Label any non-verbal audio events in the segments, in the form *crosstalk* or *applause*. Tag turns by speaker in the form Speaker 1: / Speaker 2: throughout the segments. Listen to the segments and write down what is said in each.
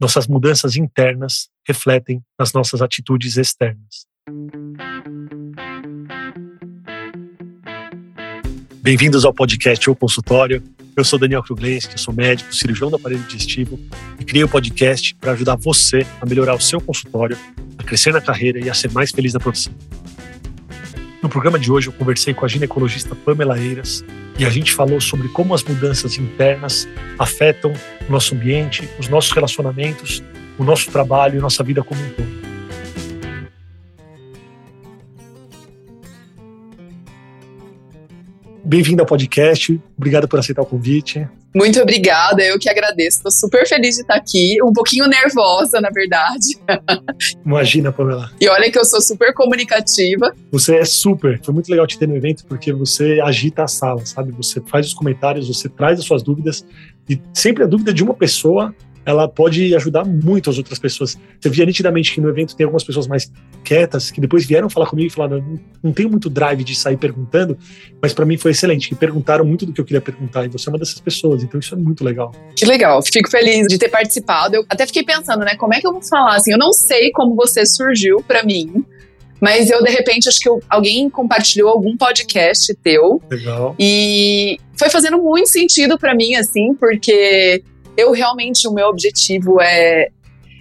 Speaker 1: nossas mudanças internas refletem nas nossas atitudes externas. Bem-vindos ao podcast ou consultório. Eu sou Daniel Kruglenski, sou médico, cirurgião do aparelho digestivo e criei o um podcast para ajudar você a melhorar o seu consultório, a crescer na carreira e a ser mais feliz na profissão. No programa de hoje eu conversei com a ginecologista Pamela Eiras e a gente falou sobre como as mudanças internas afetam o nosso ambiente, os nossos relacionamentos, o nosso trabalho e nossa vida como um todo. Bem-vindo ao podcast. Obrigado por aceitar o convite.
Speaker 2: Muito obrigada, eu que agradeço. Estou super feliz de estar aqui, um pouquinho nervosa, na verdade. *laughs*
Speaker 1: Imagina, Pamela.
Speaker 2: E olha que eu sou super comunicativa.
Speaker 1: Você é super. Foi muito legal te ter no evento porque você agita a sala, sabe? Você faz os comentários, você traz as suas dúvidas e sempre a dúvida de uma pessoa ela pode ajudar muito as outras pessoas. Você via nitidamente que no evento tem algumas pessoas mais quietas que depois vieram falar comigo e falaram: não, não tenho muito drive de sair perguntando, mas para mim foi excelente, que perguntaram muito do que eu queria perguntar e você é uma dessas pessoas, então isso é muito legal.
Speaker 2: Que legal, fico feliz de ter participado. Eu até fiquei pensando, né, como é que eu vou falar assim? Eu não sei como você surgiu para mim. Mas eu, de repente, acho que eu, alguém compartilhou algum podcast teu.
Speaker 1: Legal.
Speaker 2: E foi fazendo muito sentido para mim, assim, porque eu realmente, o meu objetivo é.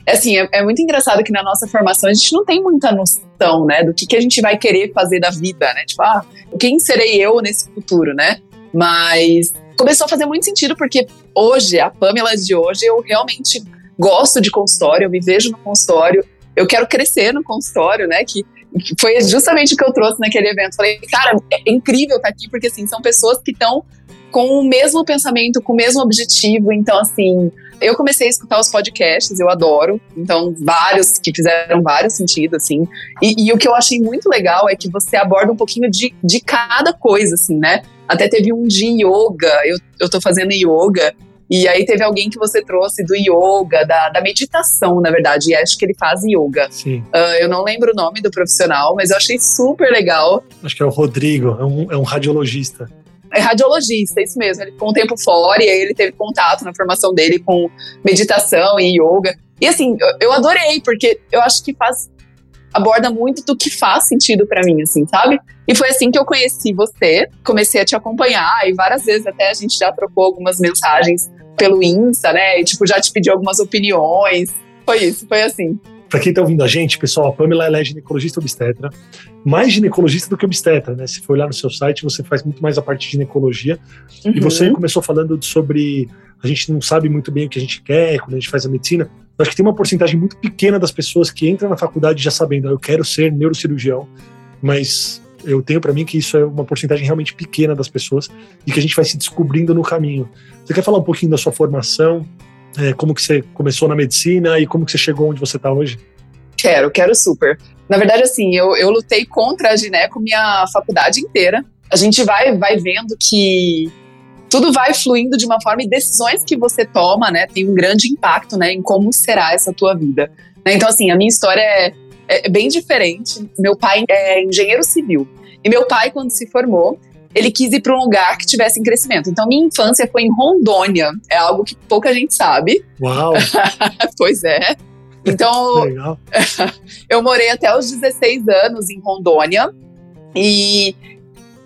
Speaker 2: é assim, é, é, muito engraçado que na nossa formação a gente não tem muita noção, né, do que, que a gente vai querer fazer da vida, né? Tipo, ah, quem serei eu nesse futuro, né? Mas começou a fazer muito sentido porque hoje, a Pamela de hoje, eu realmente gosto de consultório, eu me vejo no consultório, eu quero crescer no consultório, né? Que foi justamente o que eu trouxe naquele evento. Falei, cara, é incrível estar aqui, porque assim, são pessoas que estão com o mesmo pensamento, com o mesmo objetivo. Então, assim, eu comecei a escutar os podcasts, eu adoro. Então, vários que fizeram vários sentidos, assim. E, e, o que eu achei muito legal é que você aborda um pouquinho de, de cada coisa, assim, né? Até teve um de yoga, eu, eu tô fazendo yoga. E aí teve alguém que você trouxe do yoga, da, da meditação, na verdade, e acho que ele faz yoga.
Speaker 1: Sim.
Speaker 2: Uh, eu não lembro o nome do profissional, mas eu achei super legal.
Speaker 1: Acho que é o Rodrigo, é um, é um radiologista.
Speaker 2: É radiologista, isso mesmo. Ele ficou um tempo fora e aí ele teve contato na formação dele com meditação e yoga. E assim, eu, adorei, porque eu acho que faz aborda muito do que faz sentido para mim, assim, sabe? E foi assim que eu conheci você, comecei a te acompanhar e várias vezes até a gente já trocou algumas mensagens pelo Insta, né? E tipo, já te pedi algumas opiniões. Foi isso, foi assim.
Speaker 1: Para quem está ouvindo a gente, pessoal, a Pamela ela é ginecologista obstetra, mais ginecologista do que obstetra, né? Se for olhar no seu site, você faz muito mais a parte de ginecologia. Uhum. E você começou falando sobre a gente não sabe muito bem o que a gente quer quando a gente faz a medicina. Eu acho que tem uma porcentagem muito pequena das pessoas que entram na faculdade já sabendo, ah, eu quero ser neurocirurgião, mas eu tenho para mim que isso é uma porcentagem realmente pequena das pessoas e que a gente vai se descobrindo no caminho. Você quer falar um pouquinho da sua formação, é, como que você começou na medicina e como que você chegou onde você está hoje?
Speaker 2: Quero, quero super. Na verdade, assim, eu, eu lutei contra a gineco minha faculdade inteira. A gente vai, vai vendo que tudo vai fluindo de uma forma e decisões que você toma, né, tem um grande impacto, né, em como será essa tua vida. Né? Então, assim, a minha história é, é bem diferente. Meu pai é engenheiro civil. E meu pai, quando se formou, ele quis ir para um lugar que tivesse em crescimento. Então, minha infância foi em Rondônia. É algo que pouca gente sabe. *laughs*
Speaker 1: Uau!
Speaker 2: pois é. Então, *laughs* eu morei até os 16 anos em Rondônia. E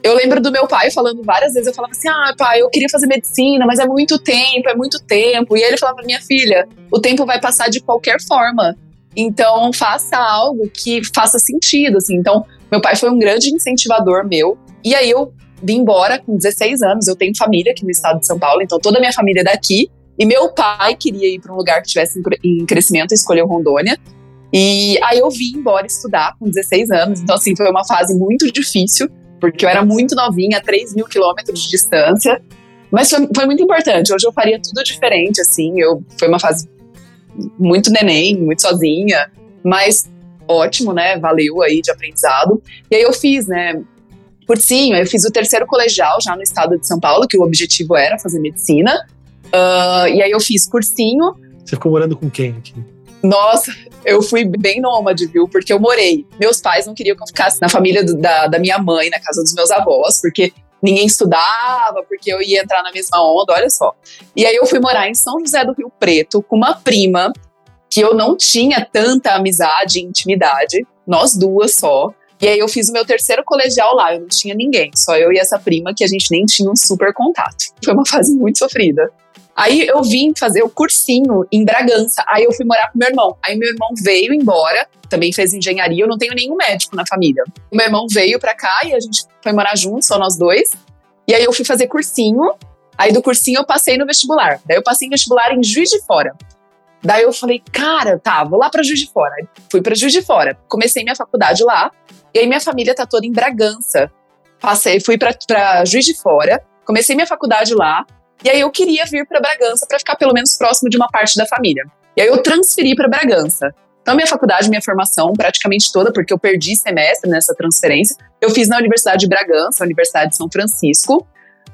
Speaker 2: eu lembro do meu pai falando várias vezes, eu falava assim: "Ah, pai, eu queria fazer medicina, mas é muito tempo, é muito tempo". E ele falava: "Minha filha, o tempo vai passar de qualquer forma. Então, faça algo que faça sentido, assim". Então, meu pai foi um grande incentivador meu. E aí eu vim embora com 16 anos. Eu tenho família aqui no estado de São Paulo, então toda a minha família é daqui. E meu pai queria ir para um lugar que tivesse em crescimento e escolheu Rondônia. E aí eu vim embora estudar com 16 anos. Então, assim, foi uma fase muito difícil, porque eu era muito novinha, 3 mil quilômetros de distância. Mas foi, foi, muito importante. Hoje eu faria tudo diferente, assim. Eu, foi uma fase muito neném, muito sozinha. Mas ótimo, né? Valeu aí de aprendizado. E aí eu fiz, né? Cursinho. Eu fiz o terceiro colegial já no estado de São Paulo, que o objetivo era fazer medicina. Uh, e aí eu fiz cursinho.
Speaker 1: Você ficou morando com quem aqui?
Speaker 2: Nossa, eu fui bem nômade, viu? Porque eu morei. Meus pais não queriam que eu ficasse na família do, da, da minha mãe, na casa dos meus avós, porque ninguém estudava, porque eu ia entrar na mesma onda, olha só. E aí eu fui morar em São José do Rio Preto com uma prima que eu não tinha tanta amizade e intimidade, nós duas só. E aí eu fiz o meu terceiro colegial lá, eu não tinha ninguém, só eu e essa prima que a gente nem tinha um super contato. *laughs* Foi uma fase muito sofrida. Aí eu vim fazer o cursinho em Bragança. Aí eu fui morar com meu irmão. Aí meu irmão veio embora, também fez engenharia. Eu não tenho nenhum médico na família. Meu irmão veio pra cá e a gente foi morar juntos, só nós dois. E aí eu fui fazer cursinho. Aí do cursinho eu passei no vestibular. Daí eu passei em vestibular em Juiz de Fora. Daí eu falei, cara, tá, vou lá para Juiz de Fora. Fui para Juiz de Fora. Comecei minha faculdade lá. E aí minha família tá toda em Bragança. Passei, fui para Juiz de Fora. Comecei minha faculdade lá. E aí eu queria vir para Bragança para ficar pelo menos próximo de uma parte da família. E aí eu transferi para Bragança. Então, minha faculdade, minha formação, praticamente toda, porque eu perdi semestre nessa transferência, eu fiz na Universidade de Bragança, Universidade de São Francisco.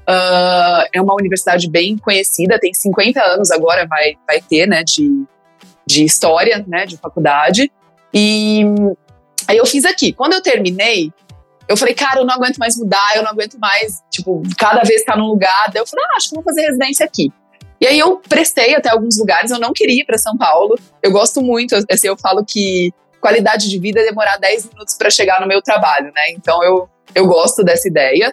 Speaker 2: Uh, é uma universidade bem conhecida, tem 50 anos agora, vai, vai ter, né, de, de história, né, de faculdade. E aí eu fiz aqui. Quando eu terminei, eu falei, cara, eu não aguento mais mudar, eu não aguento mais, tipo, cada vez estar num lugar. Daí eu falei, ah, acho que vou fazer residência aqui. E aí eu prestei até alguns lugares, eu não queria ir para São Paulo. Eu gosto muito, assim, eu falo que qualidade de vida é demorar 10 minutos para chegar no meu trabalho, né? Então eu, eu gosto dessa ideia.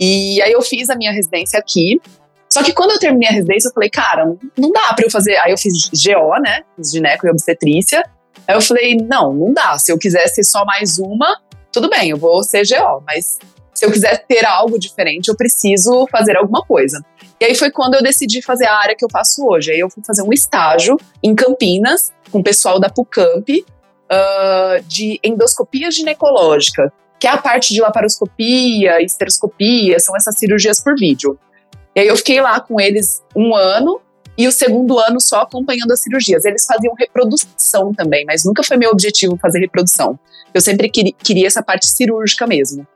Speaker 2: E aí eu fiz a minha residência aqui. Só que quando eu terminei a residência, eu falei, cara, não dá para eu fazer. Aí eu fiz GO, né? Fiz gineco e obstetrícia. Aí eu falei, não, não dá. Se eu quiser ser só mais uma, tudo bem, eu vou ser GO, mas se eu quiser ter algo diferente, eu preciso fazer alguma coisa. E aí foi quando eu decidi fazer a área que eu faço hoje. Aí eu fui fazer um estágio em Campinas, com o pessoal da PUCamp, uh, de endoscopia ginecológica, que é a parte de laparoscopia, esteroscopia, são essas cirurgias por vídeo. E aí eu fiquei lá com eles um ano, e o segundo ano só acompanhando as cirurgias. Eles faziam reprodução também, mas nunca foi meu objetivo fazer reprodução. Eu sempre queria essa parte cirúrgica mesmo.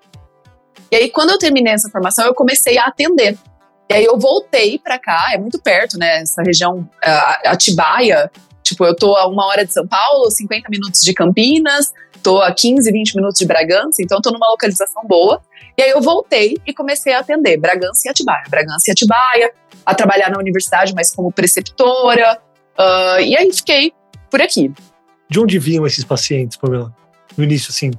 Speaker 2: E aí, quando eu terminei essa formação, eu comecei a atender. E aí eu voltei para cá, é muito perto, né? Essa região, Atibaia. Tipo, eu tô a uma hora de São Paulo, 50 minutos de Campinas, tô a 15, 20 minutos de Bragança, então tô numa localização boa. E aí eu voltei e comecei a atender Bragança e Atibaia. Bragança e Atibaia, a trabalhar na universidade, mas como preceptora. Uh, e aí fiquei por aqui.
Speaker 1: De onde vinham esses pacientes, Pamela? No início, assim,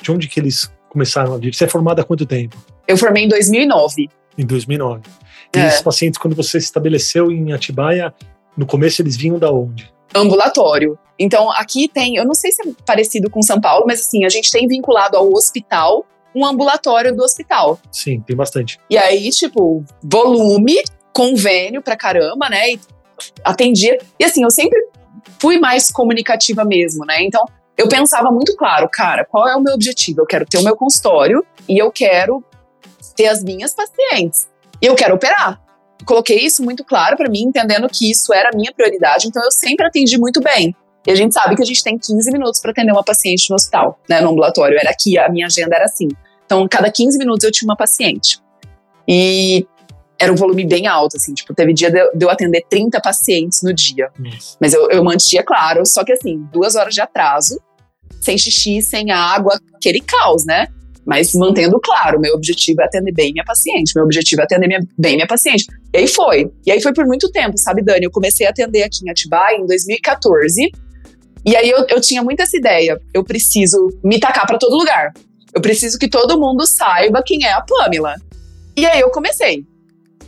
Speaker 1: de onde que eles começaram a vir? Você é formada há quanto tempo?
Speaker 2: Eu formei em 2009.
Speaker 1: Em 2009. E é. esses pacientes, quando você se estabeleceu em Atibaia, no começo eles vinham da onde?
Speaker 2: Ambulatório. Então, aqui tem, eu não sei se é parecido com São Paulo, mas assim, a gente tem vinculado ao hospital um ambulatório do hospital.
Speaker 1: Sim, tem bastante.
Speaker 2: E aí, tipo, volume, convênio pra caramba, né? E atendia. E assim, eu sempre fui mais comunicativa mesmo, né? Então, eu pensava muito claro, cara, qual é o meu objetivo? Eu quero ter o meu consultório e eu quero ter as minhas pacientes. E eu quero operar. Coloquei isso muito claro para mim, entendendo que isso era a minha prioridade, então eu sempre atendi muito bem. E a gente sabe que a gente tem 15 minutos para atender uma paciente no hospital, né, no ambulatório. Era aqui, a minha agenda era assim. Então, cada 15 minutos eu tinha uma paciente. E era um volume bem alto, assim, tipo, teve dia de eu atender 30 pacientes no dia. Nossa. Mas eu, eu mantinha, claro, só que assim, duas horas de atraso, sem xixi, sem água, aquele caos, né? Mas mantendo claro, meu objetivo é atender bem minha paciente, meu objetivo é atender minha, bem minha paciente. E aí foi. E aí foi por muito tempo, sabe, Dani? Eu comecei a atender aqui em Atibaia em 2014. E aí eu, eu tinha muito essa ideia. Eu preciso me tacar para todo lugar. Eu preciso que todo mundo saiba quem é a Pamela. E aí eu comecei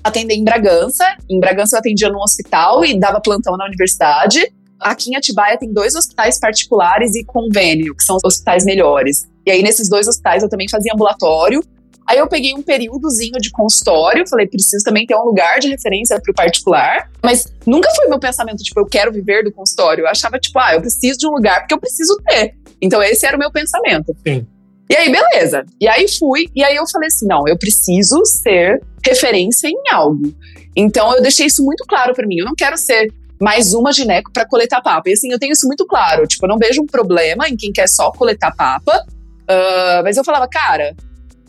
Speaker 2: atender em Bragança. Em Bragança eu atendia num hospital e dava plantão na universidade. Aqui em Atibaia tem dois hospitais particulares e convênio, que são os hospitais melhores. E aí, nesses dois hospitais, eu também fazia ambulatório. Aí eu peguei um períodozinho de consultório, falei, preciso também ter um lugar de referência para o particular. Mas nunca foi meu pensamento, tipo, eu quero viver do consultório. Eu achava, tipo, ah, eu preciso de um lugar porque eu preciso ter. Então esse era o meu pensamento.
Speaker 1: Sim.
Speaker 2: E aí, beleza. E aí fui, e aí eu falei assim: não, eu preciso ser referência em algo. Então eu deixei isso muito claro para mim. Eu não quero ser mais uma gineco para coletar papa. E assim, eu tenho isso muito claro. Tipo, eu não vejo um problema em quem quer só coletar papa. Uh, mas eu falava, cara,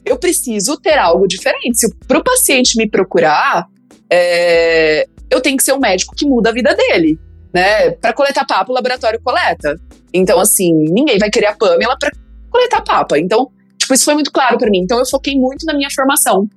Speaker 2: eu preciso ter algo diferente. Se pro paciente me procurar, é, eu tenho que ser um médico que muda a vida dele. Né? Para coletar papa, o laboratório coleta. Então, assim, ninguém vai querer a Pamela para coletar papa. Então, tipo, isso foi muito claro para mim. Então, eu foquei muito na minha formação.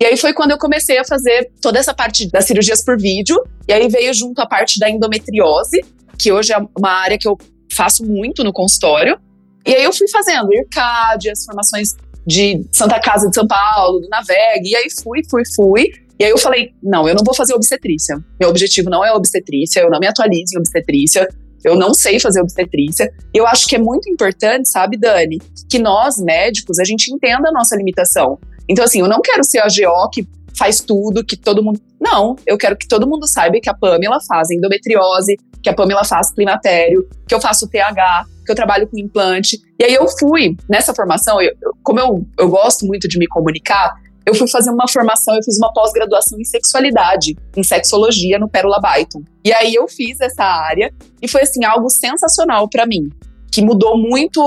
Speaker 2: E aí foi quando eu comecei a fazer toda essa parte das cirurgias por vídeo. E aí veio junto a parte da endometriose. que hoje é uma área que eu faço muito no consultório. E aí eu fui fazendo IRCAD, as formações de Santa Casa de São Paulo, do Naveg, e aí fui, fui, fui. E aí eu falei, não, eu não vou fazer obstetrícia. Meu objetivo não é obstetrícia, eu não me atualizo em obstetrícia, eu não sei fazer obstetrícia. E eu acho que é muito importante, sabe, Dani, que nós médicos, a gente entenda a nossa limitação. Então, assim, eu não quero ser a GO que faz tudo, que todo mundo. Não, eu quero que todo mundo saiba que a Pamela faz endometriose, que a Pamela faz climatério, que eu faço TH, que eu trabalho com implante. E aí eu fui nessa formação, eu, como eu, eu gosto muito de me comunicar, eu fui fazer uma formação, eu fiz uma pós-graduação em sexualidade, em sexologia no Pérola Byton. E aí eu fiz essa área e foi assim algo sensacional para mim, que mudou muito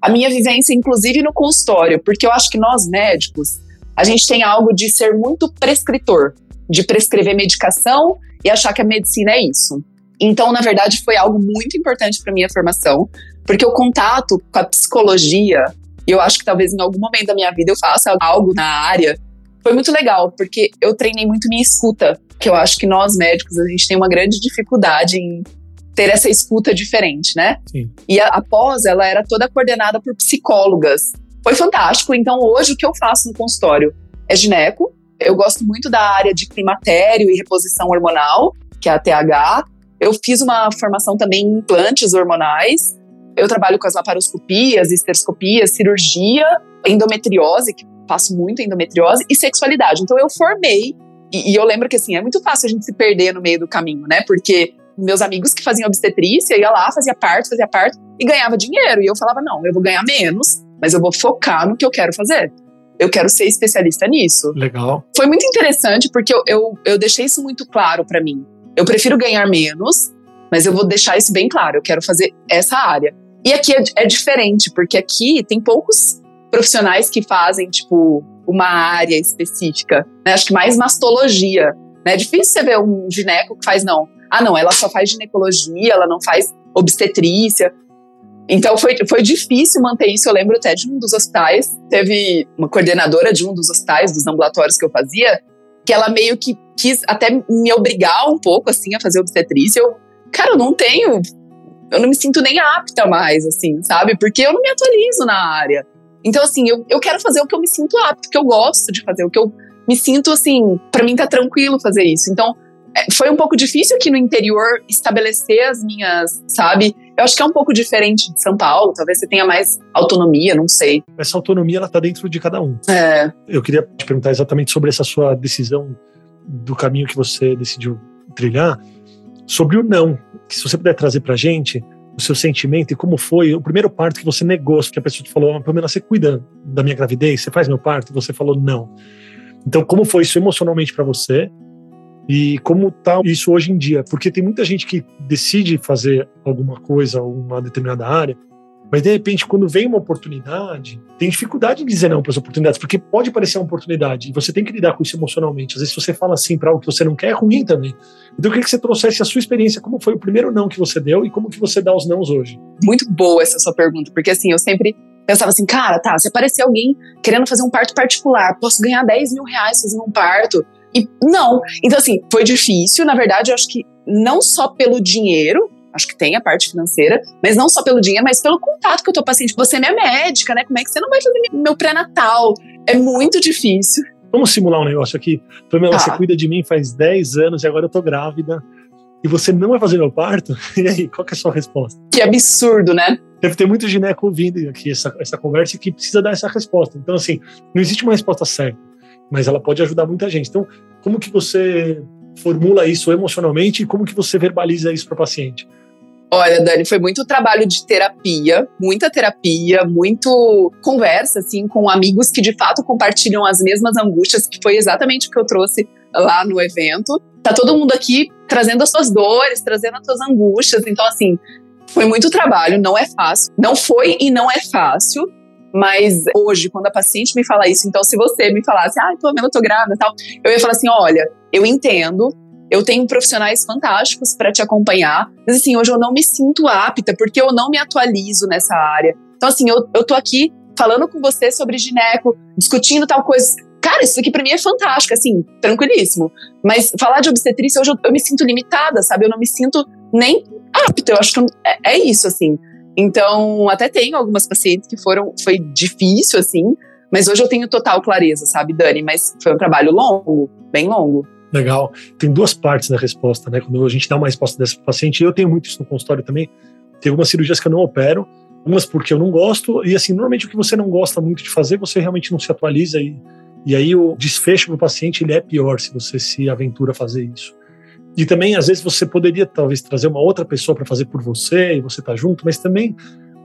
Speaker 2: a minha vivência inclusive no consultório, porque eu acho que nós médicos, a gente tem algo de ser muito prescritor, de prescrever medicação e achar que a medicina é isso. Então, na verdade, foi algo muito importante para minha formação, porque o contato com a psicologia, e eu acho que talvez em algum momento da minha vida eu faça algo na área, foi muito legal, porque eu treinei muito minha escuta, que eu acho que nós médicos a gente tem uma grande dificuldade em ter essa escuta diferente, né? Sim. E a, a pós, ela era toda coordenada por psicólogas. Foi fantástico. Então, hoje, o que eu faço no consultório é gineco. Eu gosto muito da área de climatério e reposição hormonal, que é a TH. Eu fiz uma formação também em implantes hormonais. Eu trabalho com as laparoscopias, esteroscopias, cirurgia, endometriose, que faço muito endometriose, e sexualidade. Então eu formei, e, e, eu lembro que assim, é muito fácil a gente se perder no meio do caminho, né? Porque meus amigos que faziam obstetrícia, ia lá, fazia parto, fazia parto, e ganhava dinheiro. E eu falava, não, eu vou ganhar menos, mas eu vou focar no que eu quero fazer. Eu quero ser especialista nisso.
Speaker 1: Legal.
Speaker 2: Foi muito interessante porque eu, eu, eu deixei isso muito claro para mim. Eu prefiro ganhar menos, mas eu vou deixar isso bem claro. Eu quero fazer essa área. E aqui é, é diferente, porque aqui tem poucos profissionais que fazem, tipo, uma área específica. Né? Acho que mais mastologia. Né? É difícil você ver um gineco que faz, não. Ah, não, ela só faz ginecologia, ela não faz obstetrícia. Então foi, foi difícil manter isso. Eu lembro até de um dos hospitais, teve uma coordenadora de um dos hospitais, dos ambulatórios que eu fazia, que ela meio que quis até me obrigar um pouco, assim, a fazer obstetrícia. Eu, cara, eu não tenho eu não me sinto nem apta mais, assim, sabe? Porque eu não me atualizo na área. Então, assim, eu, eu quero fazer o que eu me sinto apto, que eu gosto de fazer, o que eu me sinto, assim, para mim tá tranquilo fazer isso. Então, é, foi um pouco difícil aqui no interior estabelecer as minhas, sabe? Eu acho que é um pouco diferente de São Paulo, talvez você tenha mais autonomia, não sei.
Speaker 1: Essa autonomia, ela tá dentro de cada um.
Speaker 2: É.
Speaker 1: Eu queria te perguntar exatamente sobre essa sua decisão do caminho que você decidiu trilhar, sobre o não que se você puder trazer pra gente o seu sentimento e como foi o primeiro parto que você negou, que a pessoa te falou, Pamela, você cuida da minha gravidez, você faz meu parto, e você falou não. Então, como foi isso emocionalmente para você e como tá isso hoje em dia? Porque tem muita gente que decide fazer alguma coisa, uma determinada área, mas de repente, quando vem uma oportunidade, tem dificuldade em dizer não para as oportunidades, porque pode parecer uma oportunidade e você tem que lidar com isso emocionalmente. Às vezes, você fala assim para algo que você não quer, é ruim também. Então, eu queria que você trouxesse a sua experiência, como foi o primeiro não que você deu e como que você dá os nãos hoje.
Speaker 2: Muito boa essa sua pergunta, porque assim, eu sempre pensava assim, cara, tá, se aparecer alguém querendo fazer um parto particular, posso ganhar 10 mil reais fazendo um parto? E não. Então, assim, foi difícil. Na verdade, eu acho que não só pelo dinheiro, acho que tem a parte financeira, mas não só pelo dinheiro, mas pelo contato que eu tô paciente. Você é minha médica, né? Como é que você não vai fazer meu pré-natal? É muito difícil.
Speaker 1: Vamos simular um negócio aqui. Pamela, tá. você cuida de mim faz 10 anos e agora eu tô grávida. E você não vai fazer meu parto? *laughs* E aí, qual que é a sua resposta?
Speaker 2: Que absurdo, né?
Speaker 1: Deve ter muito gineco ouvindo aqui essa, essa conversa e que precisa dar essa resposta. Então, assim, não existe uma resposta certa, mas ela pode ajudar muita gente. Então, como que você formula isso emocionalmente e como que você verbaliza isso para o paciente?
Speaker 2: Olha, Dani, foi muito trabalho de terapia, muita terapia, muito conversa, assim, com amigos que de fato compartilham as mesmas angústias, que foi exatamente o que eu trouxe lá no evento. Tá todo mundo aqui trazendo as suas dores, trazendo as suas angústias. Então, assim, foi muito trabalho, não é fácil. Não foi e não é fácil. Mas hoje, quando a paciente me fala isso, então se você me falasse, ah, tô, eu tô grávida e tal, eu ia falar assim: olha, eu entendo, eu tenho profissionais fantásticos para te acompanhar, mas assim, hoje eu não me sinto apta porque eu não me atualizo nessa área. Então, assim, eu, eu tô aqui falando com você sobre gineco, discutindo tal coisa. Cara, isso aqui para mim é fantástico, assim, tranquilíssimo. Mas falar de obstetrícia hoje eu, eu, me sinto limitada, sabe? Eu não me sinto nem apto. Eu acho que é, é isso, assim. Então, até tenho algumas pacientes que foram, foi difícil, assim, mas hoje eu tenho total clareza, sabe, Dani? Mas foi um trabalho longo, bem longo.
Speaker 1: Legal. Tem duas partes da resposta, né? Quando a gente dá uma resposta dessa paciente, eu tenho muito isso no consultório também. Tem algumas cirurgias que eu não opero, umas porque eu não gosto, e assim, normalmente o que você não gosta muito de fazer, você realmente não se atualiza e, e aí o desfecho para o paciente ele é pior se você se aventura a fazer isso. E também, às vezes, você poderia talvez trazer uma outra pessoa para fazer por você e você tá junto, mas também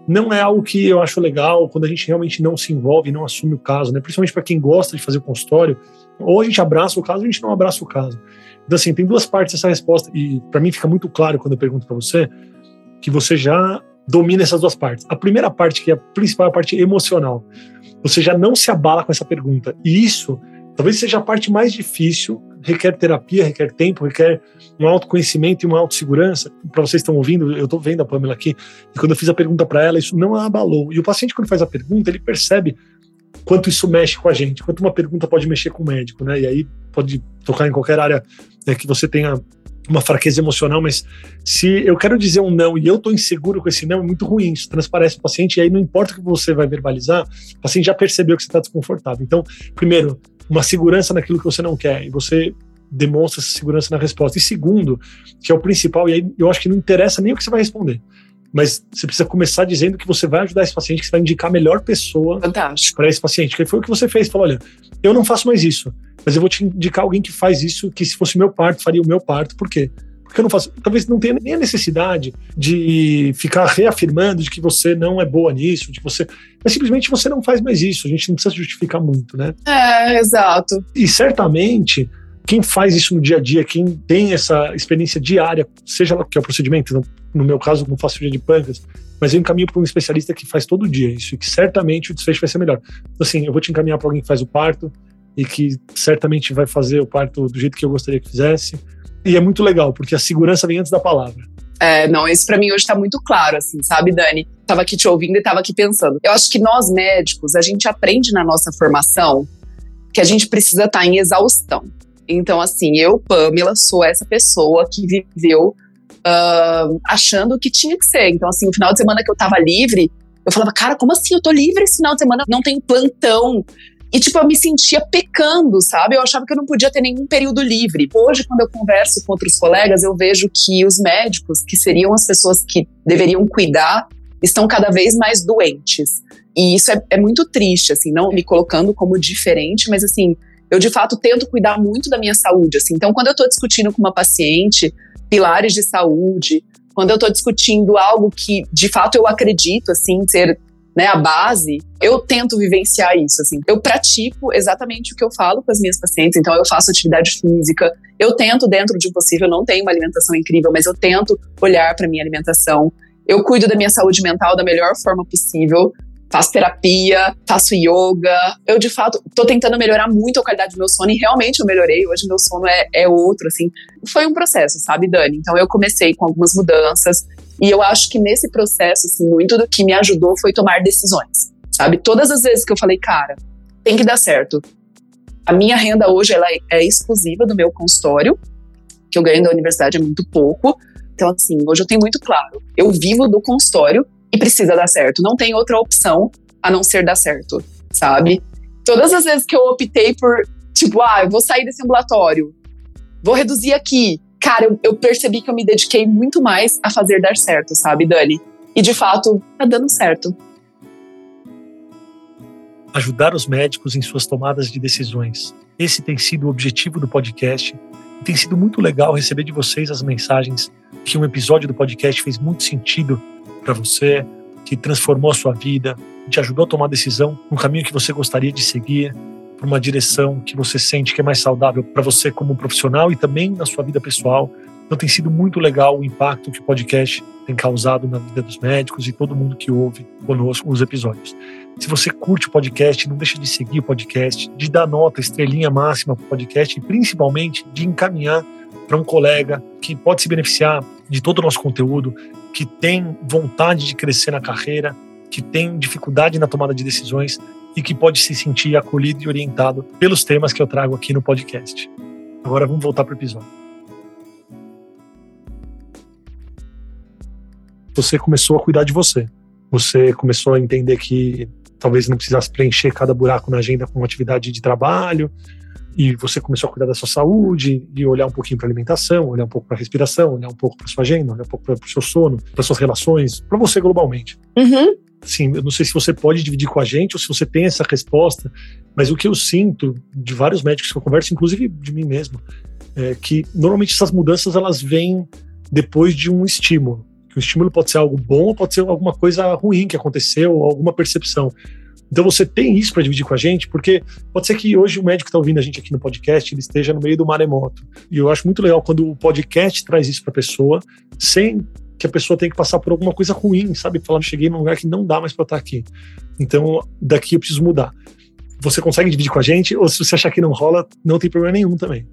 Speaker 1: não é algo que eu acho legal quando a gente realmente não se envolve, não assume o caso, né? Principalmente para quem gosta de fazer o consultório, ou a gente abraça o caso, ou a gente não abraça o caso. Então, assim, tem duas partes dessa resposta, e para mim fica muito claro quando eu pergunto para você que você já domina essas duas partes. A primeira parte, que é a principal, é a parte emocional. Você já não se abala com essa pergunta. E isso talvez seja a parte mais difícil, requer terapia, requer tempo, requer um autoconhecimento e uma autossegurança. Para vocês que estão ouvindo, eu estou vendo a Pamela aqui, e quando eu fiz a pergunta para ela, isso não a abalou. E o paciente, quando faz a pergunta, ele percebe quanto isso mexe com a gente, quanto uma pergunta pode mexer com o médico, né? E aí pode tocar em qualquer área né, que você tenha uma fraqueza emocional, mas se eu quero dizer um não e eu estou inseguro com esse não, é muito ruim. Isso transparece para o paciente, e aí não importa o que você vai verbalizar, o paciente já percebeu que você está desconfortável. Então, primeiro, uma segurança naquilo que você não quer, e você demonstra essa segurança na resposta. E segundo, que é o principal, e aí eu acho que não interessa nem o que você vai responder mas você precisa começar dizendo que você vai ajudar esse paciente, que você vai indicar a melhor pessoa para esse paciente. Que foi o que você fez. Falou: olha, eu não faço mais isso, mas eu vou te indicar alguém que faz isso, que se fosse meu parto, faria o meu parto. Por quê? Porque eu não faço. Talvez não tenha nem a necessidade de ficar reafirmando de que você não é boa nisso, de você. Mas simplesmente você não faz mais isso. A gente não precisa justificar muito, né?
Speaker 2: É, exato.
Speaker 1: E certamente quem faz isso no dia a dia, quem tem essa experiência diária, seja lá o que é o procedimento, no, no meu caso, não faço cirurgia de pâncreas, mas eu encaminho para um especialista que faz todo dia isso, e que certamente o desfecho vai ser melhor. Então, assim, eu vou te encaminhar para alguém que faz o parto, e que certamente vai fazer o parto do jeito que eu gostaria que fizesse. E é muito legal, porque a segurança vem antes da palavra.
Speaker 2: É, não, isso para mim hoje tá muito claro, assim, sabe, Dani? Tava aqui te ouvindo e tava aqui pensando. Eu acho que nós médicos, a gente aprende na nossa formação que a gente precisa estar tá em exaustão. Então, assim, eu, Pamela, sou essa pessoa que viveu uh, achando que tinha que ser. Então, assim, o final de semana que eu tava livre, eu falava, cara, como assim? Eu tô livre esse final de semana, não tem plantão. E, tipo, eu me sentia pecando, sabe? Eu achava que eu não podia ter nenhum período livre. Hoje, quando eu converso com outros colegas, eu vejo que os médicos, que seriam as pessoas que deveriam cuidar, estão cada vez mais doentes. E isso é, é muito triste, assim, não me colocando como diferente, mas, assim, eu de fato tento cuidar muito da minha saúde, assim. Então, quando eu estou discutindo com uma paciente pilares de saúde, quando eu estou discutindo algo que de fato eu acredito, assim, ser né, a base, eu tento vivenciar isso, assim. Eu pratico exatamente o que eu falo com as minhas pacientes, então eu faço atividade física, eu tento, dentro de um possível, não tenho uma alimentação incrível, mas eu tento olhar para minha alimentação. Eu cuido da minha saúde mental da melhor forma possível faço terapia, faço yoga. Eu, de fato, tô tentando melhorar muito a qualidade do meu sono e realmente eu melhorei. Hoje meu sono é, é outro, assim. Foi um processo, sabe, Dani? Então eu comecei com algumas mudanças e eu acho que nesse processo, assim, muito do que me ajudou foi tomar decisões, sabe? Todas as vezes que eu falei, cara, tem que dar certo. A minha renda hoje, ela é exclusiva do meu consultório, que eu ganho da universidade é muito pouco. Então, assim, hoje eu tenho muito claro. Eu vivo do consultório e precisa dar certo. Não tem outra opção a não ser dar certo, sabe? Todas as vezes que eu optei por, tipo, ah, eu vou sair desse ambulatório, vou reduzir aqui. Cara, eu, eu percebi que eu me dediquei muito mais a fazer dar certo, sabe, Dani? E de fato, tá dando certo.
Speaker 1: Ajudar os médicos em suas tomadas de decisões. Esse tem sido o objetivo do podcast. E tem sido muito legal receber de vocês as mensagens que um episódio do podcast fez muito sentido para você, que transformou a sua vida, te ajudou a tomar decisão no caminho que você gostaria de seguir, para uma direção que você sente que é mais saudável para você como profissional e também na sua vida pessoal. Então tem sido muito legal o impacto que o podcast tem causado na vida dos médicos e todo mundo que ouve conosco os episódios. Se você curte o podcast, não deixa de seguir o podcast, de dar nota, estrelinha máxima para o podcast e principalmente de encaminhar para um colega que pode se beneficiar de todo o nosso conteúdo, que tem vontade de crescer na carreira, que tem dificuldade na tomada de decisões e que pode se sentir acolhido e orientado pelos temas que eu trago aqui no podcast. Agora vamos voltar para o episódio. você começou a cuidar de você. Você começou a entender que talvez não precisasse preencher cada buraco na agenda com atividade de trabalho, e você começou a cuidar da sua saúde e olhar um pouquinho para alimentação, olhar um pouco para respiração, olhar um pouco para sua agenda, olhar um pouco para o seu sono, para suas relações, para você globalmente.
Speaker 2: Uhum.
Speaker 1: Sim, eu não sei se você pode dividir com a gente ou se você tem essa resposta, mas o que eu sinto de vários médicos que eu converso, inclusive de mim mesmo, é que normalmente essas mudanças elas vêm depois de um estímulo. O estímulo pode ser algo bom ou pode ser alguma coisa ruim que aconteceu, alguma percepção. Então você tem isso para dividir com a gente, porque pode ser que hoje o médico que está ouvindo a gente aqui no podcast ele esteja no meio do maremoto. E eu acho muito legal quando o podcast traz isso para a pessoa, sem que a pessoa tenha que passar por alguma coisa ruim, sabe? Falar, cheguei num lugar que não dá mais para estar aqui. Então daqui eu preciso mudar. Você consegue dividir com a gente? Ou se você achar que não rola, não tem problema nenhum também.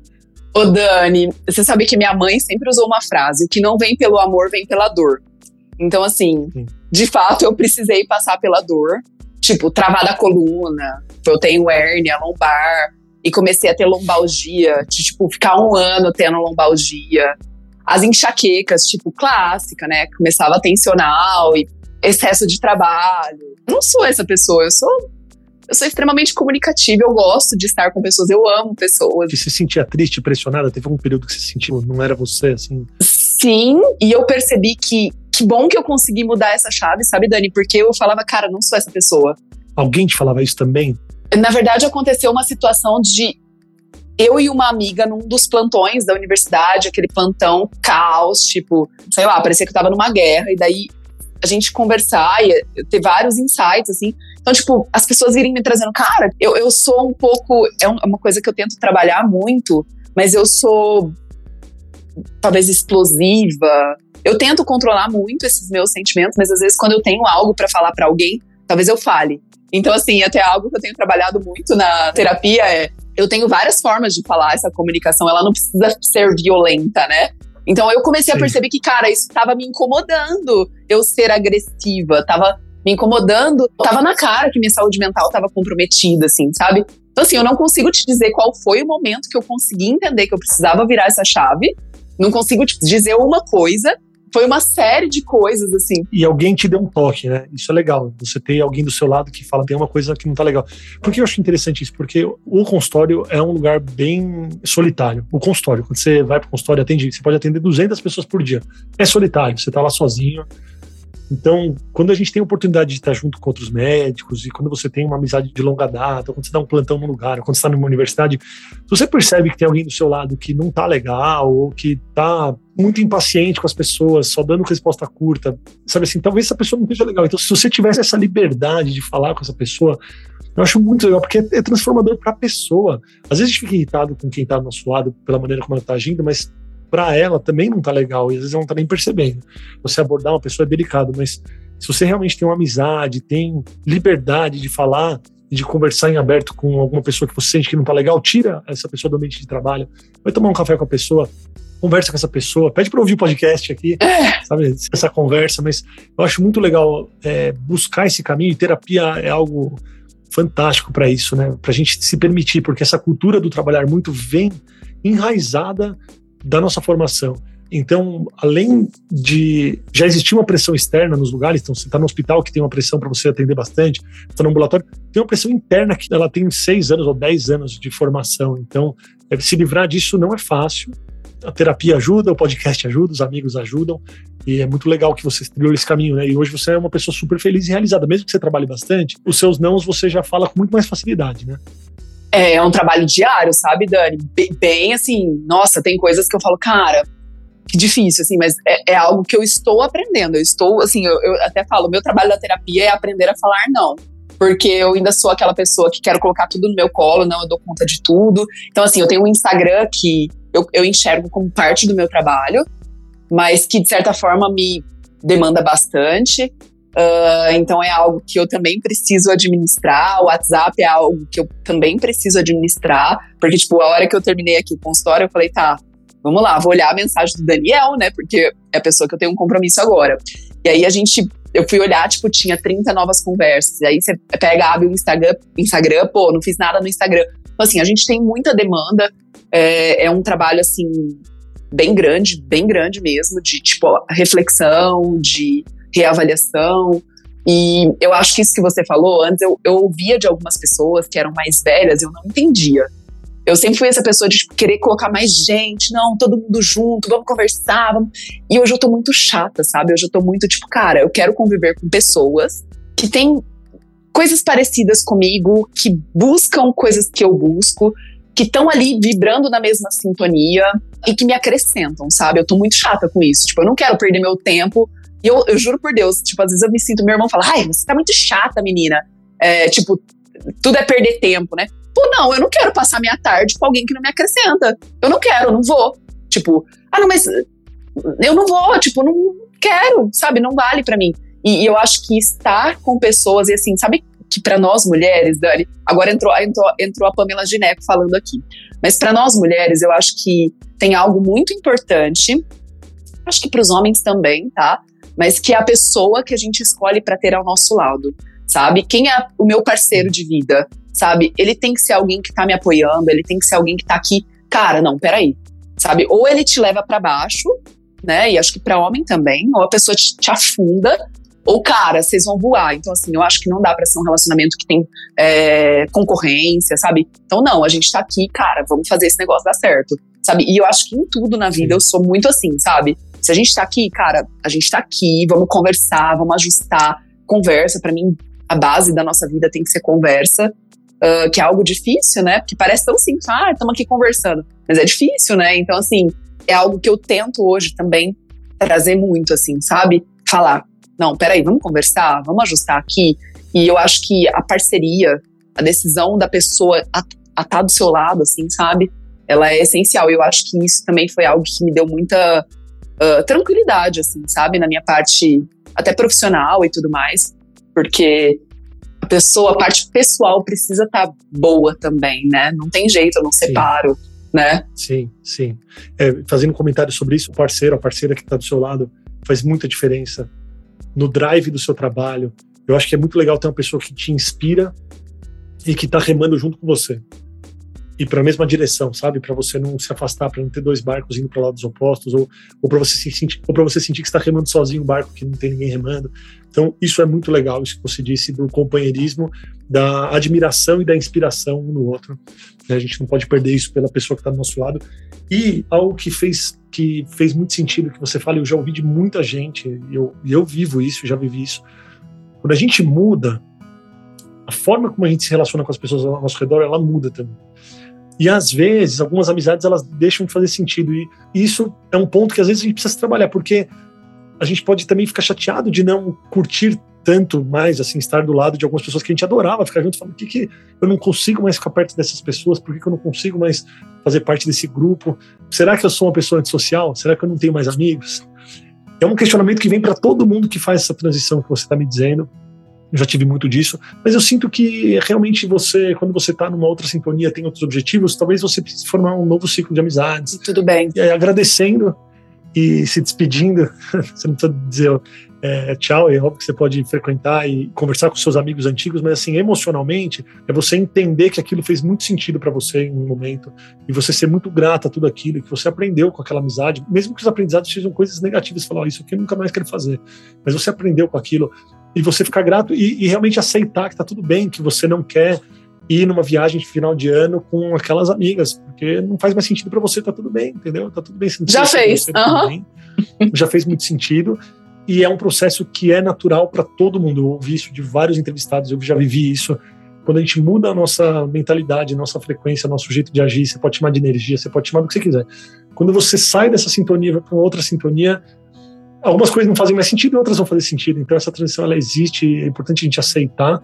Speaker 2: Ô Dani, você sabe que minha mãe sempre usou uma frase: o que não vem pelo amor vem pela dor. Então, assim, Sim. de fato, eu precisei passar pela dor tipo, travar da coluna, eu tenho hérnia lombar, e comecei a ter lombalgia, de, tipo, ficar um ano tendo lombalgia. As enxaquecas, tipo, clássica, né? Começava tensional e excesso de trabalho. Eu não sou essa pessoa, eu sou eu sou extremamente comunicativa, eu gosto de estar com pessoas, eu amo pessoas.
Speaker 1: Você se sentia triste, pressionada? Teve um período que você se sentiu, não era você, assim?
Speaker 2: Sim, e eu percebi que que bom que eu consegui mudar essa chave, sabe, Dani? Porque eu falava, cara, não sou essa pessoa.
Speaker 1: Alguém te falava isso também?
Speaker 2: Na verdade, aconteceu uma situação de eu e uma amiga num dos plantões da universidade, aquele plantão caos, tipo, sei lá, parecia que eu tava numa guerra, e daí a gente conversar e ter vários insights, assim. Então, tipo, as pessoas irem me trazendo, cara, eu, eu sou um pouco. É, é uma coisa que eu tento trabalhar muito, mas eu sou talvez explosiva, eu tento controlar muito esses meus sentimentos, mas às vezes quando eu tenho algo para falar para alguém, talvez eu fale. Então, assim, até algo que eu tenho trabalhado muito na terapia é eu tenho várias formas de falar essa comunicação, ela não precisa ser violenta, né? Então eu comecei Sim. a perceber que, cara, isso estava me incomodando eu ser agressiva, tava me incomodando, tava na cara que minha saúde mental estava comprometida, assim, sabe? Então, assim, eu não consigo te dizer qual foi o momento que eu consegui entender que eu precisava virar essa chave. Não consigo te dizer uma coisa, foi uma série de coisas, assim.
Speaker 1: E alguém te deu um toque, né? Isso é legal. Você ter alguém do seu lado que fala, tem uma coisa que não tá legal. Por que eu acho interessante isso? Porque o consultório é um lugar bem solitário. O consultório, quando você vai pro consultório, atende, você pode atender 200 pessoas por dia. É solitário, você tá lá sozinho. Então, quando a gente tem a oportunidade de estar junto com outros médicos e quando você tem uma amizade de longa data, quando você dá um plantão num lugar, quando você está numa universidade, se você percebe que tem alguém do seu lado que não tá legal ou que tá muito impaciente com as pessoas, só dando resposta curta, sabe assim, talvez essa pessoa não esteja legal. Então, se você tivesse essa liberdade de falar com essa pessoa, eu acho muito legal, porque é transformador para a pessoa. Às vezes a gente fica irritado com quem está do nosso lado pela maneira como ela está agindo, mas para ela também não tá legal e às vezes ela não tá nem percebendo. Você abordar uma pessoa é delicado, mas se você realmente tem uma amizade, tem liberdade de falar de conversar em aberto com alguma pessoa que você sente que não tá legal, tira essa pessoa do ambiente de trabalho, vai tomar um café com a pessoa, conversa com essa pessoa, pede para ouvir o podcast aqui, é. sabe, essa conversa, mas eu acho muito legal é, buscar esse caminho e terapia é algo fantástico para isso, né, para a gente se permitir, porque essa cultura do trabalhar muito vem enraizada da nossa formação. Então, além de já existir uma pressão externa nos lugares, então você está no hospital que tem uma pressão para você atender bastante, está no ambulatório, tem uma pressão interna que ela tem seis anos ou dez anos de formação. Então, é, se livrar disso não é fácil. A terapia ajuda, o podcast ajuda, os amigos ajudam, e é muito legal que você trilhou esse caminho, né? E hoje você é uma pessoa super feliz e realizada, mesmo que você trabalhe bastante, os seus nãos você já fala com muito mais facilidade, né?
Speaker 2: É, é um trabalho diário, sabe, Dani? Bem, bem, assim, nossa, tem coisas que eu falo, cara, que difícil, assim, mas é, é algo que eu estou aprendendo. Eu estou, assim, eu, eu até falo, meu trabalho da terapia é aprender a falar não porque eu ainda sou aquela pessoa que quero colocar tudo no meu colo, não, eu dou conta de tudo. Então, assim, eu tenho um Instagram que eu, eu enxergo como parte do meu trabalho, mas que de certa forma me demanda bastante. Uh, então é algo que eu também preciso administrar. O WhatsApp é algo que eu também preciso administrar, porque, tipo, a hora que eu terminei aqui o consultório, eu falei, tá, vamos lá, vou olhar a mensagem do Daniel, né? Porque é a pessoa que eu tenho um compromisso agora. E aí a gente. Eu fui olhar, tipo, tinha 30 novas conversas. E aí você pega, abre o Instagram, Instagram, pô, não fiz nada no Instagram. Então, assim, a gente tem muita demanda. É, é um trabalho, assim, bem grande, bem grande mesmo, de, tipo, reflexão, de reavaliação. E eu acho que isso que você falou antes, eu, eu ouvia de algumas pessoas que eram mais velhas, eu não entendia. Eu sempre fui essa pessoa de tipo, querer colocar mais gente, não, todo mundo junto, vamos conversar. Vamos... E hoje eu tô muito chata, sabe? Hoje eu tô muito tipo, cara, eu quero conviver com pessoas que têm coisas parecidas comigo, que buscam coisas que eu busco, que estão ali vibrando na mesma sintonia e que me acrescentam, sabe? Eu tô muito chata com isso. Tipo, eu não quero perder meu tempo. E eu, eu juro por Deus, tipo, às vezes eu me sinto, meu irmão fala, ai, você tá muito chata, menina. É, tipo, tudo é perder tempo, né? Pô, não, eu não quero passar minha tarde com alguém que não me acrescenta. Eu não quero, não vou. Tipo, ah, não, mas eu não vou, tipo, não quero, sabe? Não vale para mim. E, e, eu acho que estar com pessoas, e assim, sabe que para nós mulheres, Dani, agora entrou, entrou, entrou a Pamela Gineco falando aqui, mas para nós mulheres, eu acho que tem algo muito importante, acho que para os homens também, tá? Mas que é a pessoa que a gente escolhe para ter ao nosso lado, sabe? Quem é o meu parceiro de vida? sabe? Ele tem que ser alguém que tá me apoiando, ele tem que ser alguém que tá aqui. Cara, não, peraí, sabe? Ou ele te leva para baixo, né? E acho que para homem também, ou a pessoa te, te, afunda, ou cara, vocês vão voar. Então, assim, eu acho que não dá para ser um relacionamento que tem é, concorrência, sabe? Então, não, a gente tá aqui, cara, vamos fazer esse negócio dar certo, sabe? E eu acho que em tudo na vida eu sou muito assim, sabe? Se a gente tá aqui, cara, a gente tá aqui, vamos conversar, vamos ajustar. Conversa, para mim, a base da nossa vida tem que ser conversa uh, que é algo difícil, né? Porque parece tão simples, ah, estamos aqui conversando. Mas é difícil, né? Então, assim, é algo que eu tento hoje também trazer muito, assim, sabe? Falar, não, peraí, vamos conversar, vamos ajustar aqui. E eu acho que a parceria, a decisão da pessoa a estar tá do seu lado, assim, sabe? Ela é essencial. Eu acho que isso também foi algo que me deu muita uh, tranquilidade, assim, sabe? Na minha parte até profissional e tudo mais. Porque a pessoa, a parte pessoal precisa estar tá boa também, né? Não tem jeito, eu não separo. Sim. Né?
Speaker 1: Sim, sim. É, fazendo um comentário sobre isso, o parceiro, a parceira que está do seu lado faz muita diferença no drive do seu trabalho. Eu acho que é muito legal ter uma pessoa que te inspira e que está remando junto com você ir para a mesma direção, sabe? Para você não se afastar, para não ter dois barcos indo para lados opostos, ou, ou para você se sentir, você sentir que está remando sozinho um barco que não tem ninguém remando. Então isso é muito legal, isso que você disse do companheirismo, da admiração e da inspiração um no outro. Né? A gente não pode perder isso pela pessoa que está do nosso lado. E algo que fez que fez muito sentido que você fala, eu já ouvi de muita gente, e eu, eu vivo isso, já vivi isso. Quando a gente muda, a forma como a gente se relaciona com as pessoas ao nosso redor, ela muda também. E às vezes, algumas amizades elas deixam de fazer sentido. E isso é um ponto que às vezes a gente precisa trabalhar, porque a gente pode também ficar chateado de não curtir tanto mais, assim, estar do lado de algumas pessoas que a gente adorava ficar junto, falando, por que, que eu não consigo mais ficar perto dessas pessoas? Por que, que eu não consigo mais fazer parte desse grupo? Será que eu sou uma pessoa antissocial? Será que eu não tenho mais amigos? É um questionamento que vem para todo mundo que faz essa transição que você está me dizendo já tive muito disso, mas eu sinto que realmente você, quando você está numa outra sintonia, tem outros objetivos, talvez você precise formar um novo ciclo de amizades.
Speaker 2: Tudo bem.
Speaker 1: E aí, agradecendo e se despedindo, *laughs* você não precisa dizer é, tchau, é óbvio que você pode frequentar e conversar com seus amigos antigos, mas assim, emocionalmente, é você entender que aquilo fez muito sentido para você em um momento e você ser muito grato a tudo aquilo que você aprendeu com aquela amizade, mesmo que os aprendizados sejam coisas negativas, falar, oh, isso aqui eu nunca mais quero fazer, mas você aprendeu com aquilo e você ficar grato e, e realmente aceitar que está tudo bem, que você não quer ir numa viagem de final de ano com aquelas amigas, porque não faz mais sentido para você, tá tudo bem, entendeu? Tá tudo bem.
Speaker 2: Já fez.
Speaker 1: Você, uhum. *laughs* Já fez muito sentido. E é um processo que é natural para todo mundo. Eu ouvi isso de vários entrevistados, eu já vivi isso. Quando a gente muda a nossa mentalidade, nossa frequência, nosso jeito de agir, você pode chamar de energia, você pode chamar do que você quiser. Quando você sai dessa sintonia vai para outra sintonia, algumas coisas não fazem mais sentido e outras vão fazer sentido. Então essa transição ela existe, é importante a gente aceitar,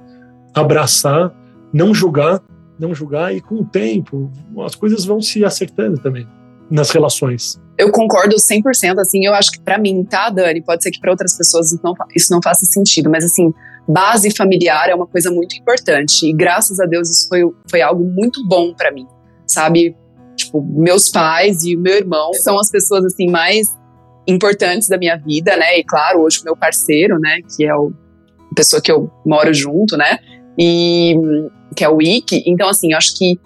Speaker 1: abraçar, não julgar, não julgar e com o tempo as coisas vão se acertando também nas relações.
Speaker 2: Eu concordo 100%, assim, eu acho que para mim, tá, Dani, pode ser que para outras pessoas isso não, isso não faça sentido, mas assim, base familiar é uma coisa muito importante e graças a Deus isso foi, foi algo muito bom para mim, sabe? Tipo, meus pais e meu irmão são as pessoas assim mais importantes da minha vida, né? E claro, hoje o meu parceiro, né, que é o, a pessoa que eu moro junto, né? E que é o Wiki. Então, assim, eu acho que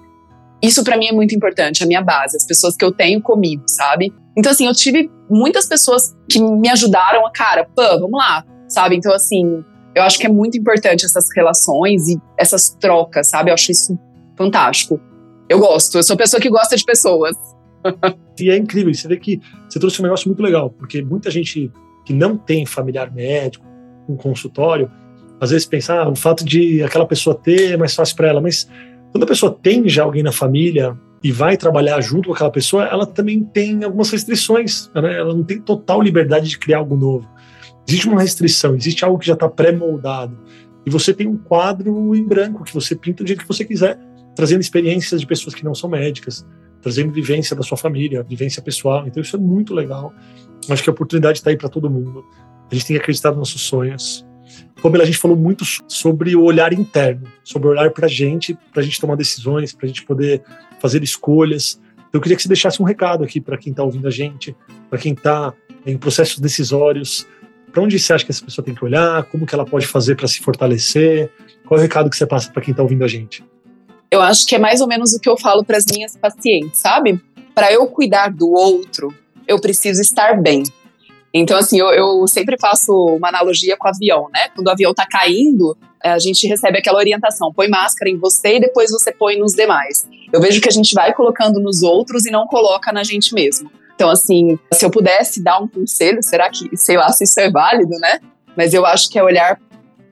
Speaker 2: isso para mim é muito importante, a minha base, as pessoas que eu tenho comigo, sabe? Então, assim, eu tive muitas pessoas que me ajudaram a, cara, pã, vamos lá, sabe? Então, assim, eu acho que é muito importante essas relações e essas trocas, sabe? Eu acho isso fantástico. Eu gosto, eu sou pessoa que gosta de pessoas.
Speaker 1: E é incrível, você vê que você trouxe um negócio muito legal, porque muita gente que não tem familiar médico, um consultório, às vezes pensa, ah, o fato de aquela pessoa ter é mais fácil para ela, mas quando a pessoa tem já alguém na família e vai trabalhar junto com aquela pessoa, ela também tem algumas restrições, né? ela não tem total liberdade de criar algo novo. Existe uma restrição, existe algo que já está pré-moldado. E você tem um quadro em branco que você pinta do jeito que você quiser, trazendo experiências de pessoas que não são médicas, trazendo vivência da sua família, vivência pessoal. Então isso é muito legal. Acho que a oportunidade está aí para todo mundo. A gente tem que acreditar nos nossos sonhos. Como a gente falou muito sobre o olhar interno, sobre olhar para a gente, para a gente tomar decisões, para a gente poder fazer escolhas. Eu queria que você deixasse um recado aqui para quem está ouvindo a gente, para quem está em processos decisórios. Para onde você acha que essa pessoa tem que olhar? Como que ela pode fazer para se fortalecer? Qual é o recado que você passa para quem está ouvindo a gente?
Speaker 2: Eu acho que é mais ou menos o que eu falo para as minhas pacientes, sabe? Para eu cuidar do outro, eu preciso estar bem. Então, assim, eu, eu, sempre faço uma analogia com o avião, né? Quando o avião tá caindo, é, a gente recebe aquela orientação: põe máscara em você e depois você põe nos demais. Eu vejo que a gente vai colocando nos outros e não coloca na gente mesmo. Então, assim, se eu pudesse dar um conselho, será que, sei lá, se isso é válido, né? Mas eu acho que é olhar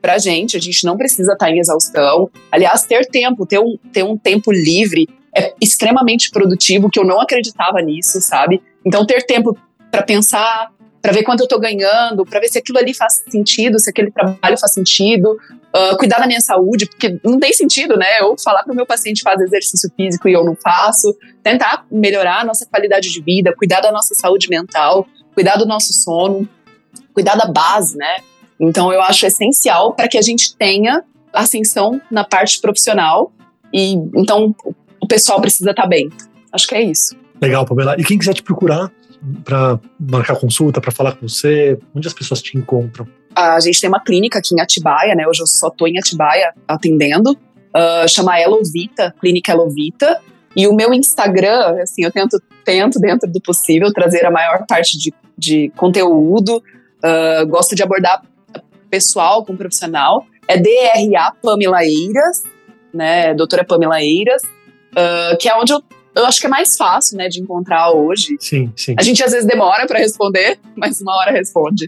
Speaker 2: pra gente, a gente não precisa estar tá em exaustão. Aliás, ter tempo, ter um, ter um tempo livre é extremamente produtivo, que eu não acreditava nisso, sabe? Então, ter tempo para pensar, para ver quanto eu estou ganhando, para ver se aquilo ali faz sentido, se aquele trabalho faz sentido, uh, cuidar da minha saúde, porque não tem sentido, né? Eu falar para o meu paciente fazer exercício físico e eu não faço, tentar melhorar a nossa qualidade de vida, cuidar da nossa saúde mental, cuidar do nosso sono, cuidar da base, né? Então eu acho essencial para que a gente tenha ascensão na parte profissional e então o pessoal precisa estar tá bem. Acho que é isso.
Speaker 1: Legal, Pamela. E quem quiser te procurar, para marcar consulta, para falar com você? Onde as pessoas te encontram?
Speaker 2: A gente tem uma clínica aqui em Atibaia, né? Hoje eu só estou em Atibaia atendendo. Uh, chama Elovita, Clínica Elovita. E o meu Instagram, assim, eu tento, tento dentro do possível, trazer a maior parte de, de conteúdo. Uh, gosto de abordar pessoal com profissional. É DRA Pamela Eiras, né? Doutora Pamela Eiras, uh, que é onde eu eu acho que é mais fácil, né, de encontrar hoje.
Speaker 1: Sim, sim.
Speaker 2: A gente às vezes demora para responder, mas uma hora responde.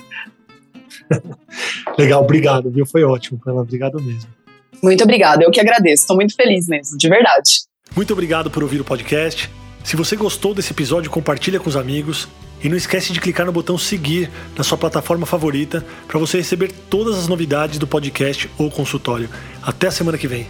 Speaker 1: Legal, obrigado, viu? Foi ótimo, Pela. Obrigado mesmo.
Speaker 2: Muito obrigada, eu que agradeço. Estou muito feliz mesmo, de verdade.
Speaker 1: Muito obrigado por ouvir o podcast. Se você gostou desse episódio, compartilha com os amigos. E não esquece de clicar no botão seguir na sua plataforma favorita para você receber todas as novidades do podcast ou consultório. Até a semana que vem.